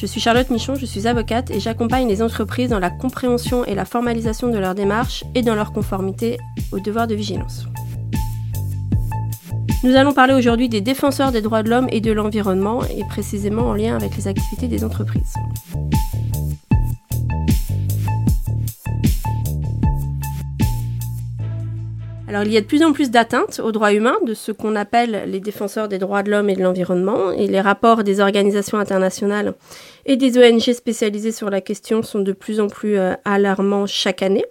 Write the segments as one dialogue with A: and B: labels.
A: Je suis Charlotte Michon, je suis avocate et j'accompagne les entreprises dans la compréhension et la formalisation de leurs démarches et dans leur conformité aux devoirs de vigilance. Nous allons parler aujourd'hui des défenseurs des droits de l'homme et de l'environnement et précisément en lien avec les activités des entreprises. Alors il y a de plus en plus d'atteintes aux droits humains de ce qu'on appelle les défenseurs des droits de l'homme et de l'environnement, et les rapports des organisations internationales et des ONG spécialisées sur la question sont de plus en plus euh, alarmants chaque année,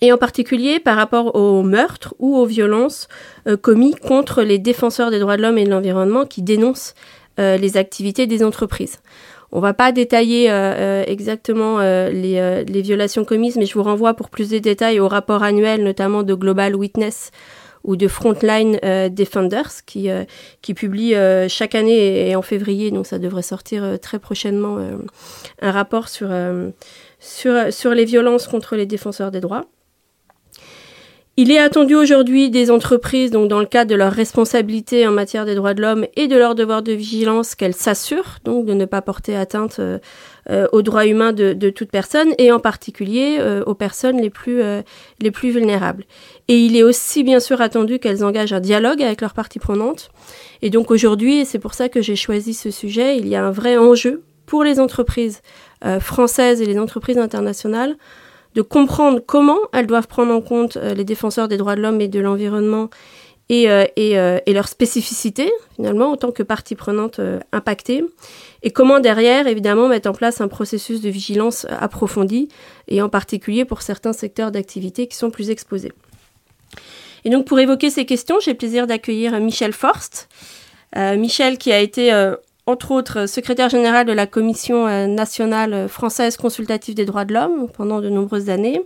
A: et en particulier par rapport aux meurtres ou aux violences euh, commis contre les défenseurs des droits de l'homme et de l'environnement qui dénoncent euh, les activités des entreprises. On va pas détailler euh, euh, exactement euh, les, violations commises, mais je vous renvoie pour plus de détails au rapport annuel, notamment de Global Witness ou de Frontline Defenders, qui, qui publie chaque année et, en février, donc ça devrait sortir très prochainement, un rapport sur les violences contre les défenseurs des droits. Il est attendu aujourd'hui des entreprises, donc dans le cadre de leur responsabilité en matière des droits de l'homme et de leur devoir de vigilance, qu'elles s'assurent donc de ne pas porter atteinte euh, euh, aux droits humains de, de, toute personne et en particulier euh, aux personnes les plus les plus vulnérables. Et il est aussi bien sûr attendu qu'elles engagent un dialogue avec leurs parties prenantes. Et donc aujourd'hui, et c'est pour ça que j'ai choisi ce sujet, il y a un vrai enjeu pour les entreprises françaises et les entreprises internationales de comprendre comment elles doivent prendre en compte euh, les défenseurs des droits de l'homme et de l'environnement et, euh, euh, leurs spécificités, finalement, en tant que partie prenante impactée, et comment derrière, évidemment, mettre en place un processus de vigilance approfondi, et en particulier pour certains secteurs d'activité qui sont plus exposés. Et donc, pour évoquer ces questions, j'ai le plaisir d'accueillir Michel Forst. Michel, qui a été entre autres secrétaire général de la Commission euh, nationale française consultative des droits de l'homme pendant de nombreuses années,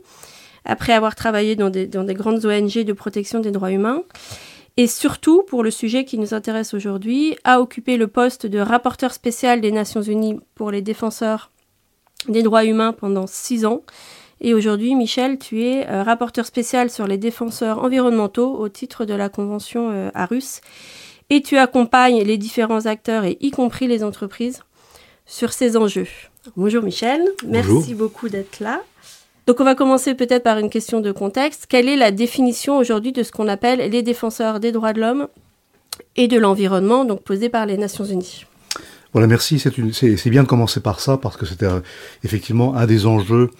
A: après avoir travaillé dans des, grandes ONG de protection des droits humains. Et surtout, pour le sujet qui nous intéresse aujourd'hui, a occupé le poste de rapporteur spécial des Nations Unies pour les défenseurs des droits humains pendant six ans. Et aujourd'hui, Michel, tu es euh, rapporteur spécial sur les défenseurs environnementaux au titre de la Convention euh, Arus et tu accompagnes les différents acteurs et y compris les entreprises sur ces enjeux. Bonjour Michel, merci beaucoup d'être là. Donc on va commencer peut-être par une question de contexte. Quelle est la définition aujourd'hui de ce qu'on appelle les défenseurs des droits de l'homme et de l'environnement, donc posée par les Nations Unies?
B: Voilà, merci. C'est bien de commencer par ça parce que c'était euh, effectivement un des enjeux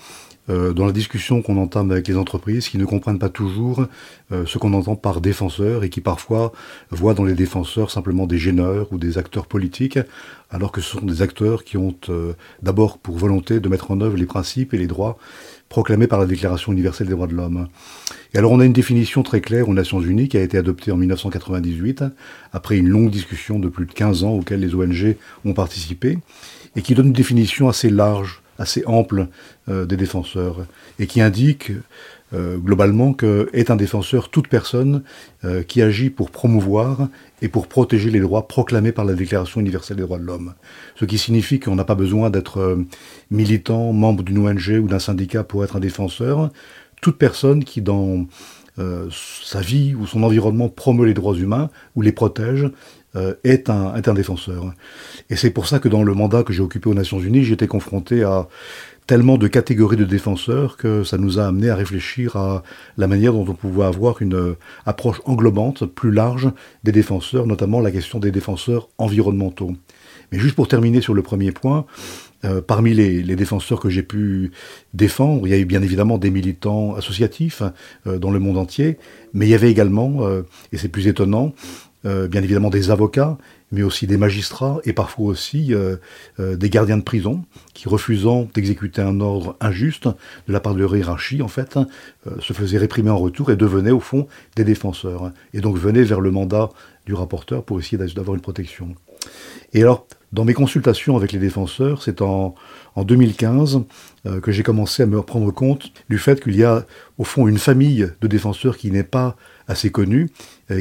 B: dans la discussion qu'on entame avec les entreprises qui ne comprennent pas toujours euh, ce qu'on entend par défenseurs et qui parfois voient dans les défenseurs simplement des gêneurs ou des acteurs politiques, alors que ce sont des acteurs qui ont euh, d'abord pour volonté de mettre en œuvre les principes et les droits proclamés par la Déclaration universelle des droits de l'homme. Et alors on a une définition très claire aux Nations Unies qui a été adoptée en 1998, après une longue discussion de plus de 15 ans auxquelles les ONG ont participé, et qui donne une définition assez large assez ample euh, des défenseurs et qui indique euh, globalement que est un défenseur toute personne euh, qui agit pour promouvoir et pour protéger les droits proclamés par la Déclaration universelle des droits de l'homme. Ce qui signifie qu'on n'a pas besoin d'être militant, membre d'une ONG ou d'un syndicat pour être un défenseur. Toute personne qui dans sa vie ou son environnement promeut les droits humains ou les protège est, un, est un défenseur. Et c'est pour ça que dans le mandat que j'ai occupé aux Nations Unies, j'étais confronté à tellement de catégories de défenseurs que ça nous a amené à réfléchir à la manière dont on pouvait avoir une euh, approche englobante, plus large des défenseurs, notamment la question des défenseurs environnementaux. Mais juste pour terminer sur le premier point, euh, parmi les, défenseurs que j'ai pu défendre, il y a eu bien évidemment des militants associatifs dans le monde entier, mais il y avait également, et c'est plus étonnant, euh, bien évidemment des avocats, mais aussi des magistrats et parfois aussi euh, euh, des gardiens de prison qui, refusant d'exécuter un ordre injuste de la part de leur hiérarchie, en fait, se faisaient réprimer en retour et devenaient au fond des défenseurs. Et donc venaient vers le mandat du rapporteur pour essayer d'avoir une protection. Et alors, dans mes consultations avec les défenseurs, c'est en, en 2015 euh, que j'ai commencé à me rendre compte du fait qu'il y a au fond une famille de défenseurs qui n'est pas assez connue, euh,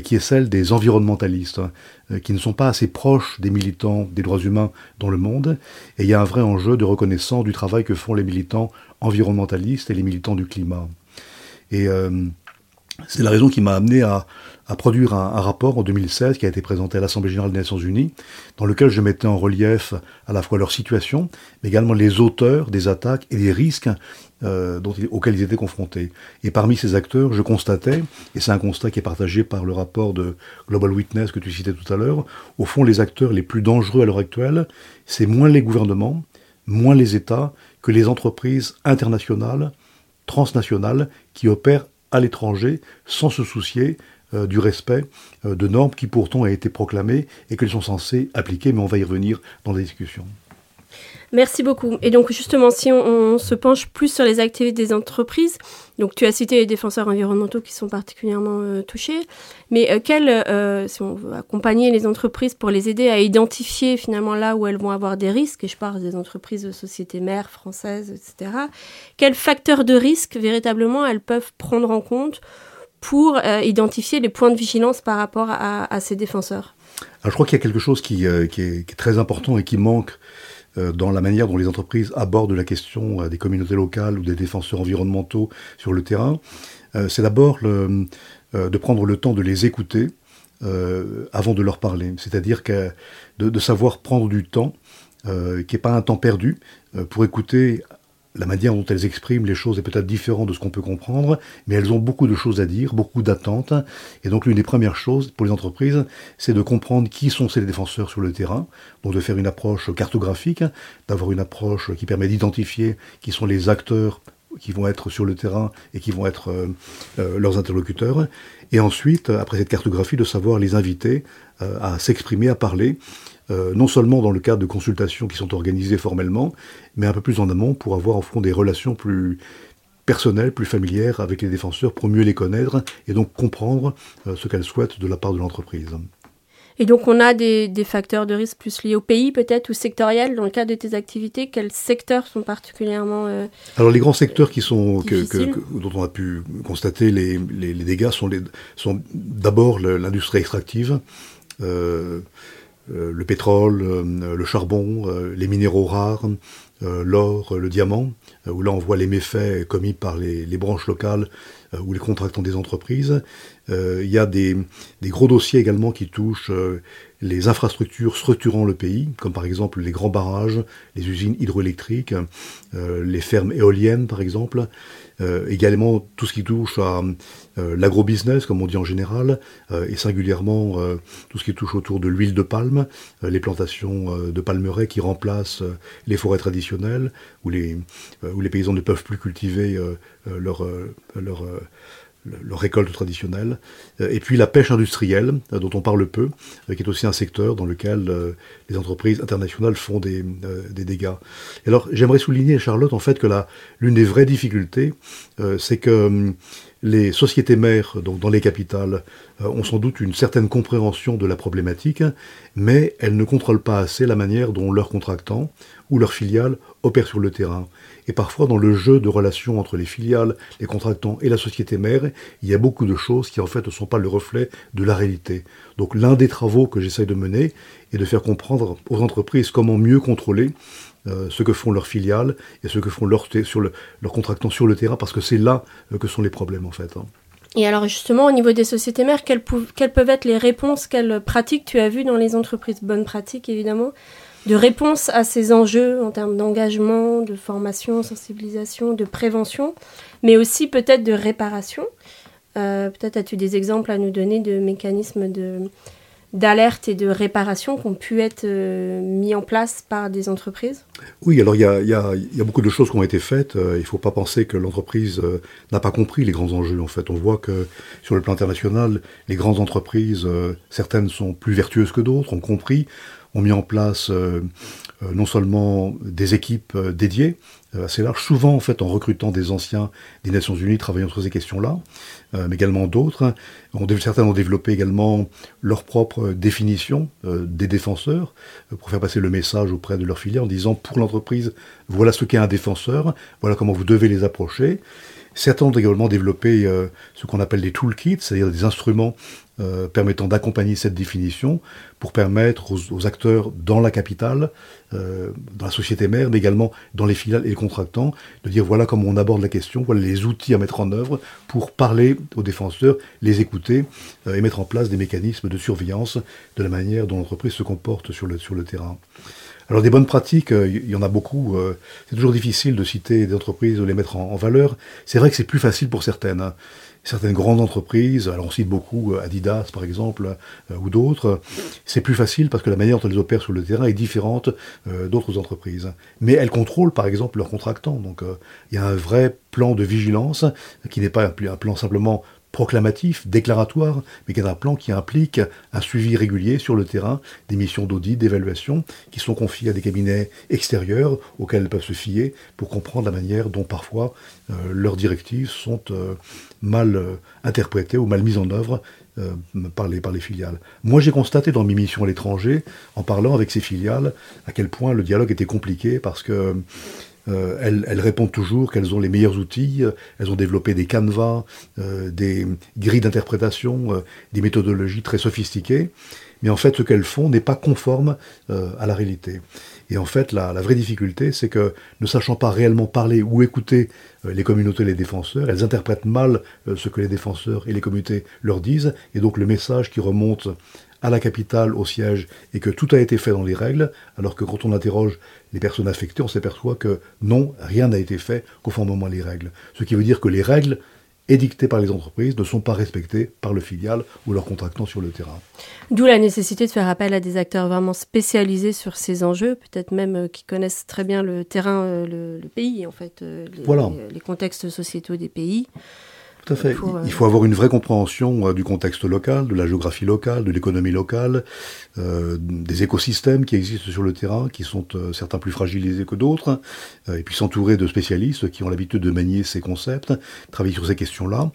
B: qui est celle des environnementalistes, hein, euh, qui ne sont pas assez proches des militants des droits humains dans le monde. Et il y a un vrai enjeu de reconnaissance du travail que font les militants environnementalistes et les militants du climat. Et c'est la raison qui m'a amené à, à produire un, rapport en 2016 qui a été présenté à l'Assemblée générale des Nations unies, dans lequel je mettais en relief à la fois leur situation, mais également les auteurs des attaques et les risques euh, auxquels ils étaient confrontés. Et parmi ces acteurs, je constatais, et c'est un constat qui est partagé par le rapport de Global Witness que tu citais tout à l'heure, au fond, les acteurs les plus dangereux à l'heure actuelle, c'est moins les gouvernements, moins les États que les entreprises internationales, transnationales, qui opèrent à l'étranger sans se soucier euh, du respect euh, de normes qui pourtant ont été proclamées et qu'elles sont censées appliquer, mais on va y revenir dans la discussion.
A: Merci beaucoup. Et donc justement, si on, se penche plus sur les activités des entreprises, donc tu as cité les défenseurs environnementaux qui sont particulièrement euh, touchés, mais euh, si on veut accompagner les entreprises pour les aider à identifier finalement là où elles vont avoir des risques, et je parle des entreprises de sociétés mères françaises, etc., quels facteurs de risque véritablement elles peuvent prendre en compte pour euh, identifier les points de vigilance par rapport à, ces défenseurs
B: Alors, Je crois qu'il y a quelque chose qui, euh, est, très important et qui manque euh, dans la manière dont les entreprises abordent la question des communautés locales ou des défenseurs environnementaux sur le terrain. C'est d'abord de prendre le temps de les écouter avant de leur parler. C'est-à-dire de, savoir prendre du temps, qui n'est pas un temps perdu, pour écouter la manière dont elles expriment les choses est peut-être différente de ce qu'on peut comprendre, mais elles ont beaucoup de choses à dire, beaucoup d'attentes. Et donc l'une des premières choses pour les entreprises, c'est de comprendre qui sont ces défenseurs sur le terrain, donc de faire une approche cartographique, d'avoir une approche qui permet d'identifier qui sont les acteurs qui vont être sur le terrain et qui vont être euh, euh, leurs interlocuteurs. Et ensuite, après cette cartographie, de savoir les inviter euh, à s'exprimer, à parler, euh, non seulement dans le cadre de consultations qui sont organisées formellement, mais un peu plus en amont pour avoir au fond des relations plus personnelles, plus familières avec les défenseurs pour mieux les connaître et donc comprendre euh, ce qu'elles souhaitent de la part de l'entreprise.
A: Et donc on a des, facteurs de risque plus liés au pays peut-être ou sectoriels dans le cadre de tes activités. Quels secteurs sont particulièrement euh,
B: Alors les grands secteurs qui sont que, dont on a pu constater les, les, dégâts sont, sont d'abord l'industrie extractive. Euh, le pétrole, euh, le charbon, euh, les minéraux rares, l'or, le diamant, où là on voit les méfaits commis par les, branches locales ou les contractants des entreprises. il y a des, gros dossiers également qui touchent les infrastructures structurant le pays, comme par exemple les grands barrages, les usines hydroélectriques, les fermes éoliennes par exemple. Euh, également tout ce qui touche à euh, l'agrobusiness, comme on dit en général, euh, et singulièrement tout ce qui touche autour de l'huile de palme, les plantations de palmeraies qui remplacent les forêts traditionnelles, où les, où les paysans ne peuvent plus cultiver leur, leur leur récolte traditionnelle, et puis la pêche industrielle, dont on parle peu, qui est aussi un secteur dans lequel les entreprises internationales font des, des dégâts. Alors j'aimerais souligner, Charlotte, en fait, que l'une des vraies difficultés, c'est que les sociétés mères, donc dans les capitales, ont sans doute une certaine compréhension de la problématique, mais elles ne contrôlent pas assez la manière dont leurs contractants ou leurs filiales opèrent sur le terrain. Et parfois, dans le jeu de relations entre les filiales, les contractants et la société mère, il y a beaucoup de choses qui en fait ne sont pas le reflet de la réalité. Donc l'un des travaux que j'essaye de mener est de faire comprendre aux entreprises comment mieux contrôler euh, ce que font leurs filiales et ce que font leurs, sur leurs contractants sur le terrain, parce que c'est là euh, que sont les problèmes en fait. Hein.
A: Et alors justement, au niveau des sociétés mères, quelles, quelles, peuvent être les réponses, quelles pratiques tu as vues dans les entreprises? Bonnes pratiques, évidemment, de réponse à ces enjeux en termes d'engagement, de formation, sensibilisation, de prévention, mais aussi peut-être de réparation. Euh, peut-être as-tu des exemples à nous donner de mécanismes de, d'alerte et de réparation qui ont pu être euh, mis en place par des entreprises?
B: Oui, alors il y a, beaucoup de choses qui ont été faites. Euh, il ne faut pas penser que l'entreprise n'a pas compris les grands enjeux. En fait, on voit que sur le plan international, les grandes entreprises, certaines sont plus vertueuses que d'autres, ont compris ont mis en place euh, non seulement des équipes dédiées, assez larges, souvent en fait en recrutant des anciens des Nations Unies travaillant sur ces questions-là, mais également d'autres. Certains ont développé également leur propre définition des défenseurs pour faire passer le message auprès de leurs filiales en disant pour l'entreprise, voilà ce qu'est un défenseur, voilà comment vous devez les approcher. Certains ont également développé euh, ce qu'on appelle des toolkits, c'est-à-dire des instruments euh, permettant d'accompagner cette définition pour permettre aux, acteurs dans la capitale, euh, dans la société mère, mais également dans les filiales et les contractants, de dire voilà comment on aborde la question, voilà les outils à mettre en œuvre pour parler aux défenseurs, les écouter et mettre en place des mécanismes de surveillance de la manière dont l'entreprise se comporte sur le, sur le terrain. Alors des bonnes pratiques, euh, il y en a beaucoup. Euh, c'est toujours difficile de citer des entreprises, de les mettre en, valeur. C'est vrai que c'est plus facile pour certaines. Hein. Certaines grandes entreprises, alors on cite beaucoup euh, Adidas par exemple, ou d'autres, c'est plus facile parce que la manière dont elles opèrent sur le terrain est différente d'autres entreprises. Mais elles contrôlent par exemple leurs contractants. Donc il y a un vrai plan de vigilance qui n'est pas un plan simplement proclamatif, déclaratoire, mais qui est un plan qui implique un suivi régulier sur le terrain des missions d'audit, d'évaluation, qui sont confiées à des cabinets extérieurs auxquels elles peuvent se fier pour comprendre la manière dont parfois euh, leurs directives sont euh, mal euh, interprétées ou mal mises en œuvre par les, par les filiales. Moi, j'ai constaté dans mes missions à l'étranger, en parlant avec ces filiales, à quel point le dialogue était compliqué parce que euh, elles, répondent toujours qu'elles ont les meilleurs outils, euh, elles ont développé des canevas, euh, des grilles d'interprétation, des méthodologies très sophistiquées, mais en fait ce qu'elles font n'est pas conforme à la réalité. Et en fait la, vraie difficulté c'est que ne sachant pas réellement parler ou écouter les communautés les défenseurs, elles interprètent mal ce que les défenseurs et les communautés leur disent, et donc le message qui remonte à la capitale, au siège, et que tout a été fait dans les règles, alors que quand on interroge les personnes affectées, on s'aperçoit que non, rien n'a été fait conformément à les règles. Ce qui veut dire que les règles édictées par les entreprises ne sont pas respectées par le filial ou leurs contractants sur le terrain.
A: D'où la nécessité de faire appel à des acteurs vraiment spécialisés sur ces enjeux, peut-être même euh, qui connaissent très bien le terrain, euh, le, pays, en fait, euh, les contextes sociétaux des pays.
B: Tout à fait. Il faut, avoir une vraie compréhension euh, du contexte local, de la géographie locale, de l'économie locale, euh, des écosystèmes qui existent sur le terrain, qui sont euh, certains plus fragilisés que d'autres, et puis s'entourer de spécialistes qui ont l'habitude de manier ces concepts, travailler sur ces questions-là,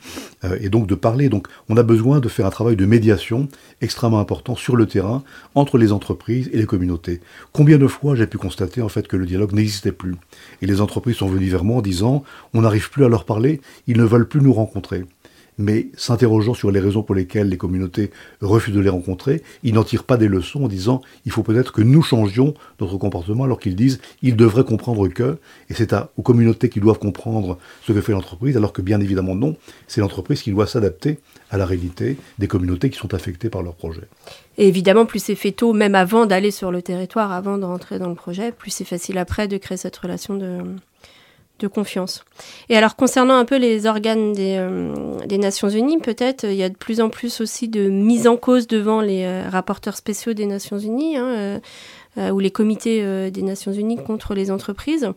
B: et donc de parler. Donc on a besoin de faire un travail de médiation extrêmement important sur le terrain entre les entreprises et les communautés. Combien de fois j'ai pu constater en fait que le dialogue n'existait plus? Et les entreprises sont venues vers moi en disant on n'arrive plus à leur parler, ils ne veulent plus nous rencontrer mais s'interrogeant sur les raisons pour lesquelles les communautés refusent de les rencontrer, ils n'en tirent pas des leçons en disant il faut peut-être que nous changions notre comportement alors qu'ils disent ils devraient comprendre que, et c'est aux communautés qui doivent comprendre ce que fait l'entreprise, alors que bien évidemment non, c'est l'entreprise qui doit s'adapter à la réalité des communautés qui sont affectées par leur projet.
A: Et évidemment, plus c'est fait tôt, même avant d'aller sur le territoire, avant de rentrer dans le projet, plus c'est facile après de créer cette relation de, de confiance. Et alors concernant un peu les organes des, euh, des Nations Unies, peut-être il y a de plus en plus aussi de mise en cause devant les euh, rapporteurs spéciaux des Nations Unies hein, euh, ou les comités des Nations Unies contre les entreprises.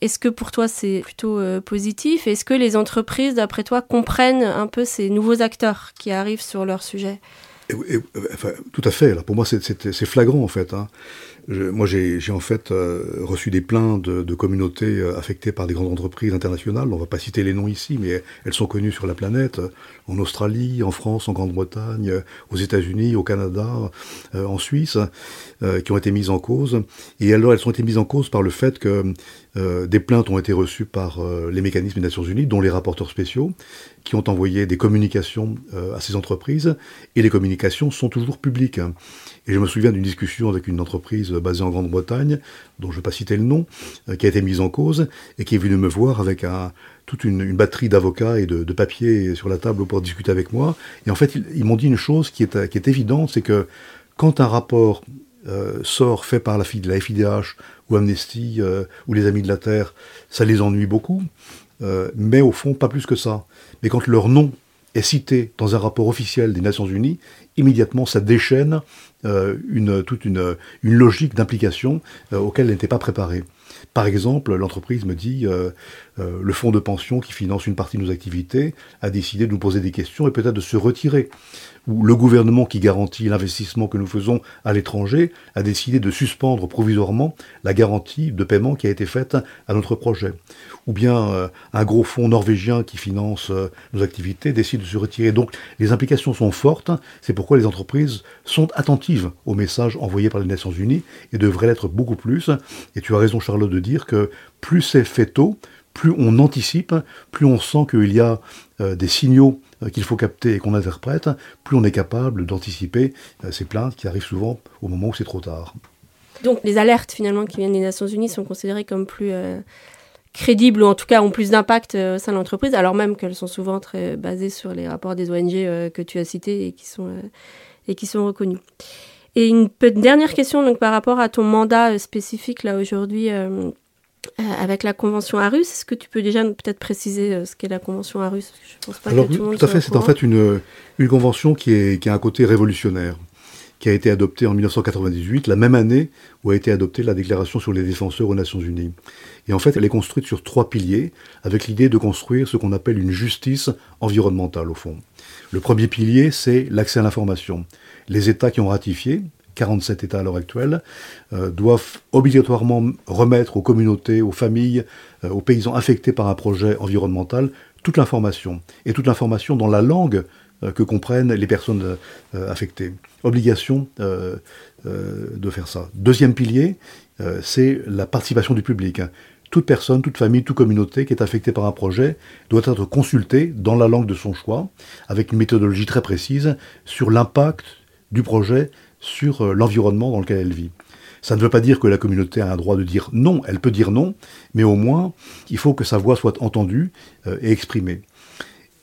A: Est-ce que pour toi c'est plutôt positif? Est-ce que les entreprises, d'après toi, comprennent un peu ces nouveaux acteurs qui arrivent sur leur sujet?
B: Tout à fait. pour moi, c'est flagrant en fait. Hein moi, j'ai en fait euh, reçu des plaintes de, communautés euh, affectées par des grandes entreprises internationales. On ne va pas citer les noms ici, mais elles sont connues sur la planète, euh, en Australie, en France, en Grande-Bretagne, aux États-Unis, au Canada, en Suisse, qui ont été mises en cause. Et alors, elles ont été mises en cause par le fait que des plaintes ont été reçues par les mécanismes des Nations Unies, dont les rapporteurs spéciaux, qui ont envoyé des communications à ces entreprises, et les communications sont toujours publiques. Et je me souviens d'une discussion avec une entreprise basée en Grande-Bretagne, dont je ne vais pas citer le nom, euh, qui a été mise en cause et qui est venue me voir avec toute une, batterie d'avocats et de, papiers sur la table pour discuter avec moi. Et en fait, ils, m'ont dit une chose qui est, qui est évidente, c'est que quand un rapport euh, sort fait par la, la FIDH ou Amnesty euh, ou les Amis de la Terre, ça les ennuie beaucoup, mais au fond, pas plus que ça. Mais quand leur nom est cité dans un rapport officiel des Nations Unies, immédiatement ça déchaîne euh, toute une, une logique d'implication euh, auquel elle n'était pas préparée. Par exemple, l'entreprise me dit, euh, euh, le fonds de pension qui finance une partie de nos activités a décidé de nous poser des questions et peut-être de se retirer où le gouvernement qui garantit l'investissement que nous faisons à l'étranger a décidé de suspendre provisoirement la garantie de paiement qui a été faite à notre projet. Ou bien euh, un gros fonds norvégien qui finance nos activités décide de se retirer. Donc les implications sont fortes, c'est pourquoi les entreprises sont attentives aux messages envoyés par les Nations Unies et devraient l'être beaucoup plus. Et tu as raison De dire que plus c'est fait tôt, plus on anticipe, plus on sent qu'il y a euh, des signaux euh, qu'il faut capter et qu'on interprète, plus on est capable d'anticiper euh, ces plaintes qui arrivent souvent au moment où c'est trop tard.
A: Donc les alertes finalement qui viennent des Nations Unies sont considérées comme plus crédibles ou en tout cas ont plus d'impact au sein de l'entreprise, alors même qu'elles sont souvent très basées sur les rapports des ONG que tu as cités et qui sont, et qui sont reconnus. Et une dernière question donc par rapport à ton mandat spécifique là aujourd'hui euh, avec la convention Arus. Est-ce que tu peux déjà peut-être préciser euh, ce qu'est la convention Arus?
B: Je pense pas Alors, tout, tout à fait, c'est en fait une, une convention qui, est, qui a un côté révolutionnaire, qui a été adoptée en 1998, la même année où a été adoptée la déclaration sur les défenseurs aux Nations Unies. Et en fait, elle est construite sur trois piliers, avec l'idée de construire ce qu'on appelle une justice environnementale, au fond. Le premier pilier, c'est l'accès à l'information. Les États qui ont ratifié, 47 États à l'heure actuelle, euh, doivent obligatoirement remettre aux communautés, aux familles, euh, aux paysans affectés par un projet environnemental toute l'information, et toute l'information dans la langue que comprennent les personnes affectées. Obligation de faire ça. Deuxième pilier, c'est la participation du public. Toute personne, toute famille, toute communauté qui est affectée par un projet doit être consultée dans la langue de son choix, avec une méthodologie très précise sur l'impact du projet sur euh, l'environnement dans lequel elle vit. Ça ne veut pas dire que la communauté a un droit de dire non, elle peut dire non, mais au moins, il faut que sa voix soit entendue euh, et exprimée.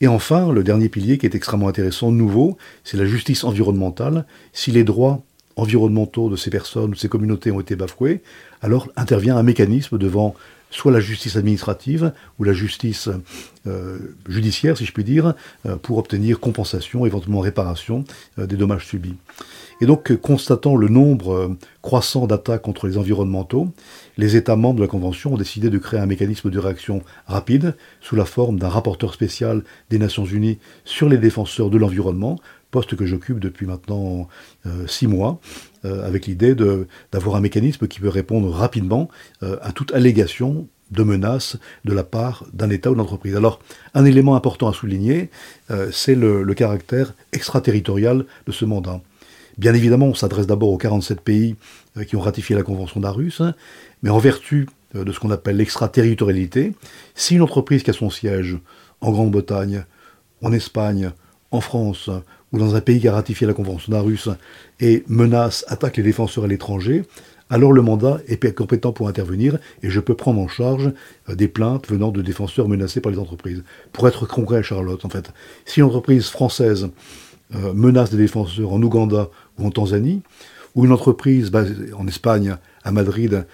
B: Et enfin, le dernier pilier qui est extrêmement intéressant, nouveau, c'est la justice environnementale. Si les droits environnementaux de ces personnes ou de ces communautés ont été bafoués, alors intervient un mécanisme devant soit la justice administrative ou la justice euh, judiciaire, si je puis dire, pour obtenir compensation, éventuellement réparation des dommages subis. Et donc, constatant le nombre euh, croissant d'attaques contre les environnementaux, les États membres de la Convention ont décidé de créer un mécanisme de réaction rapide sous la forme d'un rapporteur spécial des Nations Unies sur les défenseurs de l'environnement, poste que j'occupe depuis maintenant euh, six mois, euh, avec l'idée d'avoir un mécanisme qui peut répondre rapidement à toute allégation de menaces de la part d'un État ou d'une entreprise. Alors, un élément important à souligner, c'est le caractère extraterritorial de ce mandat. Bien évidemment, on s'adresse d'abord aux 47 pays euh, qui ont ratifié la Convention d'Arus, hein, mais en vertu euh, de ce qu'on appelle l'extraterritorialité, si une entreprise qui a son siège en Grande-Bretagne, en Espagne, en France, ou dans un pays qui a ratifié la Convention d'Arus et menace, attaque les défenseurs à l'étranger, alors le mandat est compétent pour intervenir et je peux prendre en charge euh, des plaintes venant de défenseurs menacés par les entreprises. Pour être concret, Charlotte, en fait, si une entreprise française menace des défenseurs en Ouganda ou en Tanzanie, ou une entreprise basée en Espagne, à Madrid,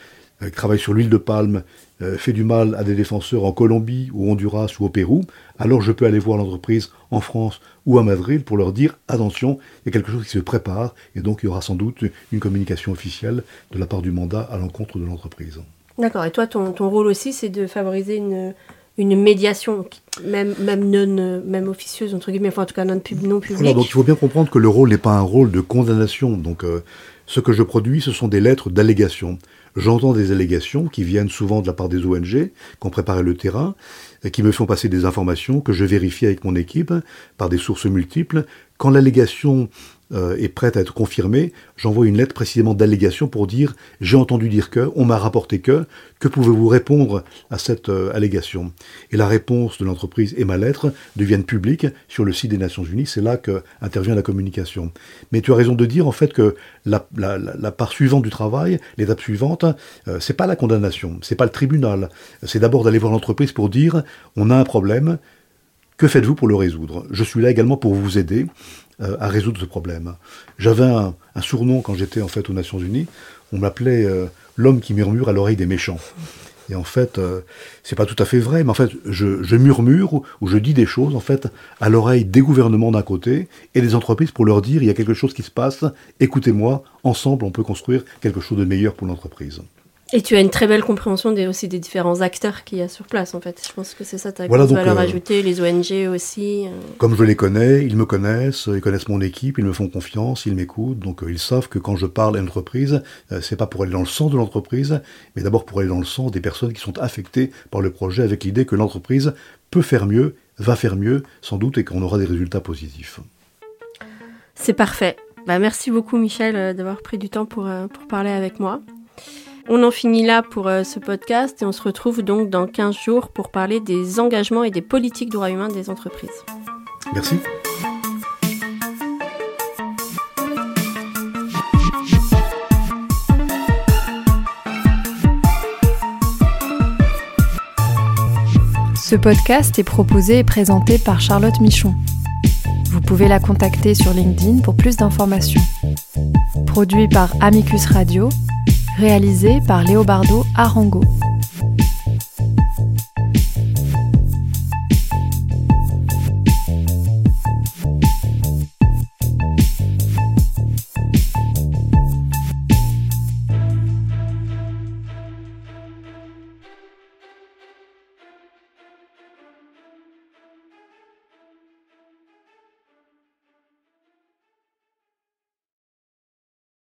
B: euh, qui travaille sur l'huile de palme, euh, fait du mal à des défenseurs en Colombie, ou Honduras, ou au Pérou, alors je peux aller voir l'entreprise en France ou à Madrid pour leur dire attention, il y a quelque chose qui se prépare, et donc il y aura sans doute une communication officielle de la part du mandat à l'encontre de l'entreprise.
A: D'accord, et toi, ton rôle aussi, c'est de favoriser une, une médiation, même, même non même officieuse, entre guillemets, enfin, en tout cas non, non publique.
B: donc il faut bien comprendre que le rôle n'est pas un rôle de condamnation. Donc euh, ce que je produis, ce sont des lettres d'allégation. J'entends des allégations qui viennent souvent de la part des ONG, qui ont préparé le terrain, et qui me font passer des informations que je vérifie avec mon équipe par des sources multiples. Quand l'allégation euh, est prête à être confirmée, j'envoie une lettre précisément d'allégation pour dire j'ai entendu dire que, on m'a rapporté que, que pouvez-vous répondre à cette euh, allégation? Et la réponse de l'entreprise et ma lettre deviennent publiques sur le site des Nations Unies, c'est là que intervient la communication. Mais tu as raison de dire en fait que la, part suivante du travail, l'étape suivante, euh, c'est pas la condamnation, c'est pas le tribunal, c'est d'abord d'aller voir l'entreprise pour dire on a un problème, que faites-vous pour le résoudre? Je suis là également pour vous aider euh, à résoudre ce problème. J'avais un, surnom quand j'étais en fait aux Nations Unies. On m'appelait euh, l'homme qui murmure à l'oreille des méchants. Et en fait, euh, c'est pas tout à fait vrai, mais en fait, je, murmure ou, je dis des choses en fait à l'oreille des gouvernements d'un côté et des entreprises pour leur dire il y a quelque chose qui se passe. Écoutez-moi, ensemble, on peut construire quelque chose de meilleur pour l'entreprise.
A: Et tu as une très belle compréhension des, aussi des différents acteurs qu'il y a sur place, en fait. Je pense que c'est ça ta
B: Voilà,
A: valeur
B: euh,
A: ajoutée, les ONG aussi. euh.
B: Comme je les connais, ils me connaissent, ils connaissent mon équipe, ils me font confiance, ils m'écoutent, donc euh, ils savent que quand je parle à une entreprise, euh, c'est pas pour aller dans le sens de l'entreprise, mais d'abord pour aller dans le sens des personnes qui sont affectées par le projet avec l'idée que l'entreprise peut faire mieux, va faire mieux, sans doute, et qu'on aura des résultats positifs.
A: C'est parfait. Bah, merci beaucoup, Michel, d'avoir pris du temps pour, pour parler avec moi. On en finit là pour euh, ce podcast et on se retrouve donc dans 15 jours pour parler des engagements et des politiques droits humains des entreprises.
B: Merci.
C: Ce podcast est proposé et présenté par Charlotte Michon. Vous pouvez la contacter sur LinkedIn pour plus d'informations. Produit par Amicus Radio, réalisé par Léobardo Arango.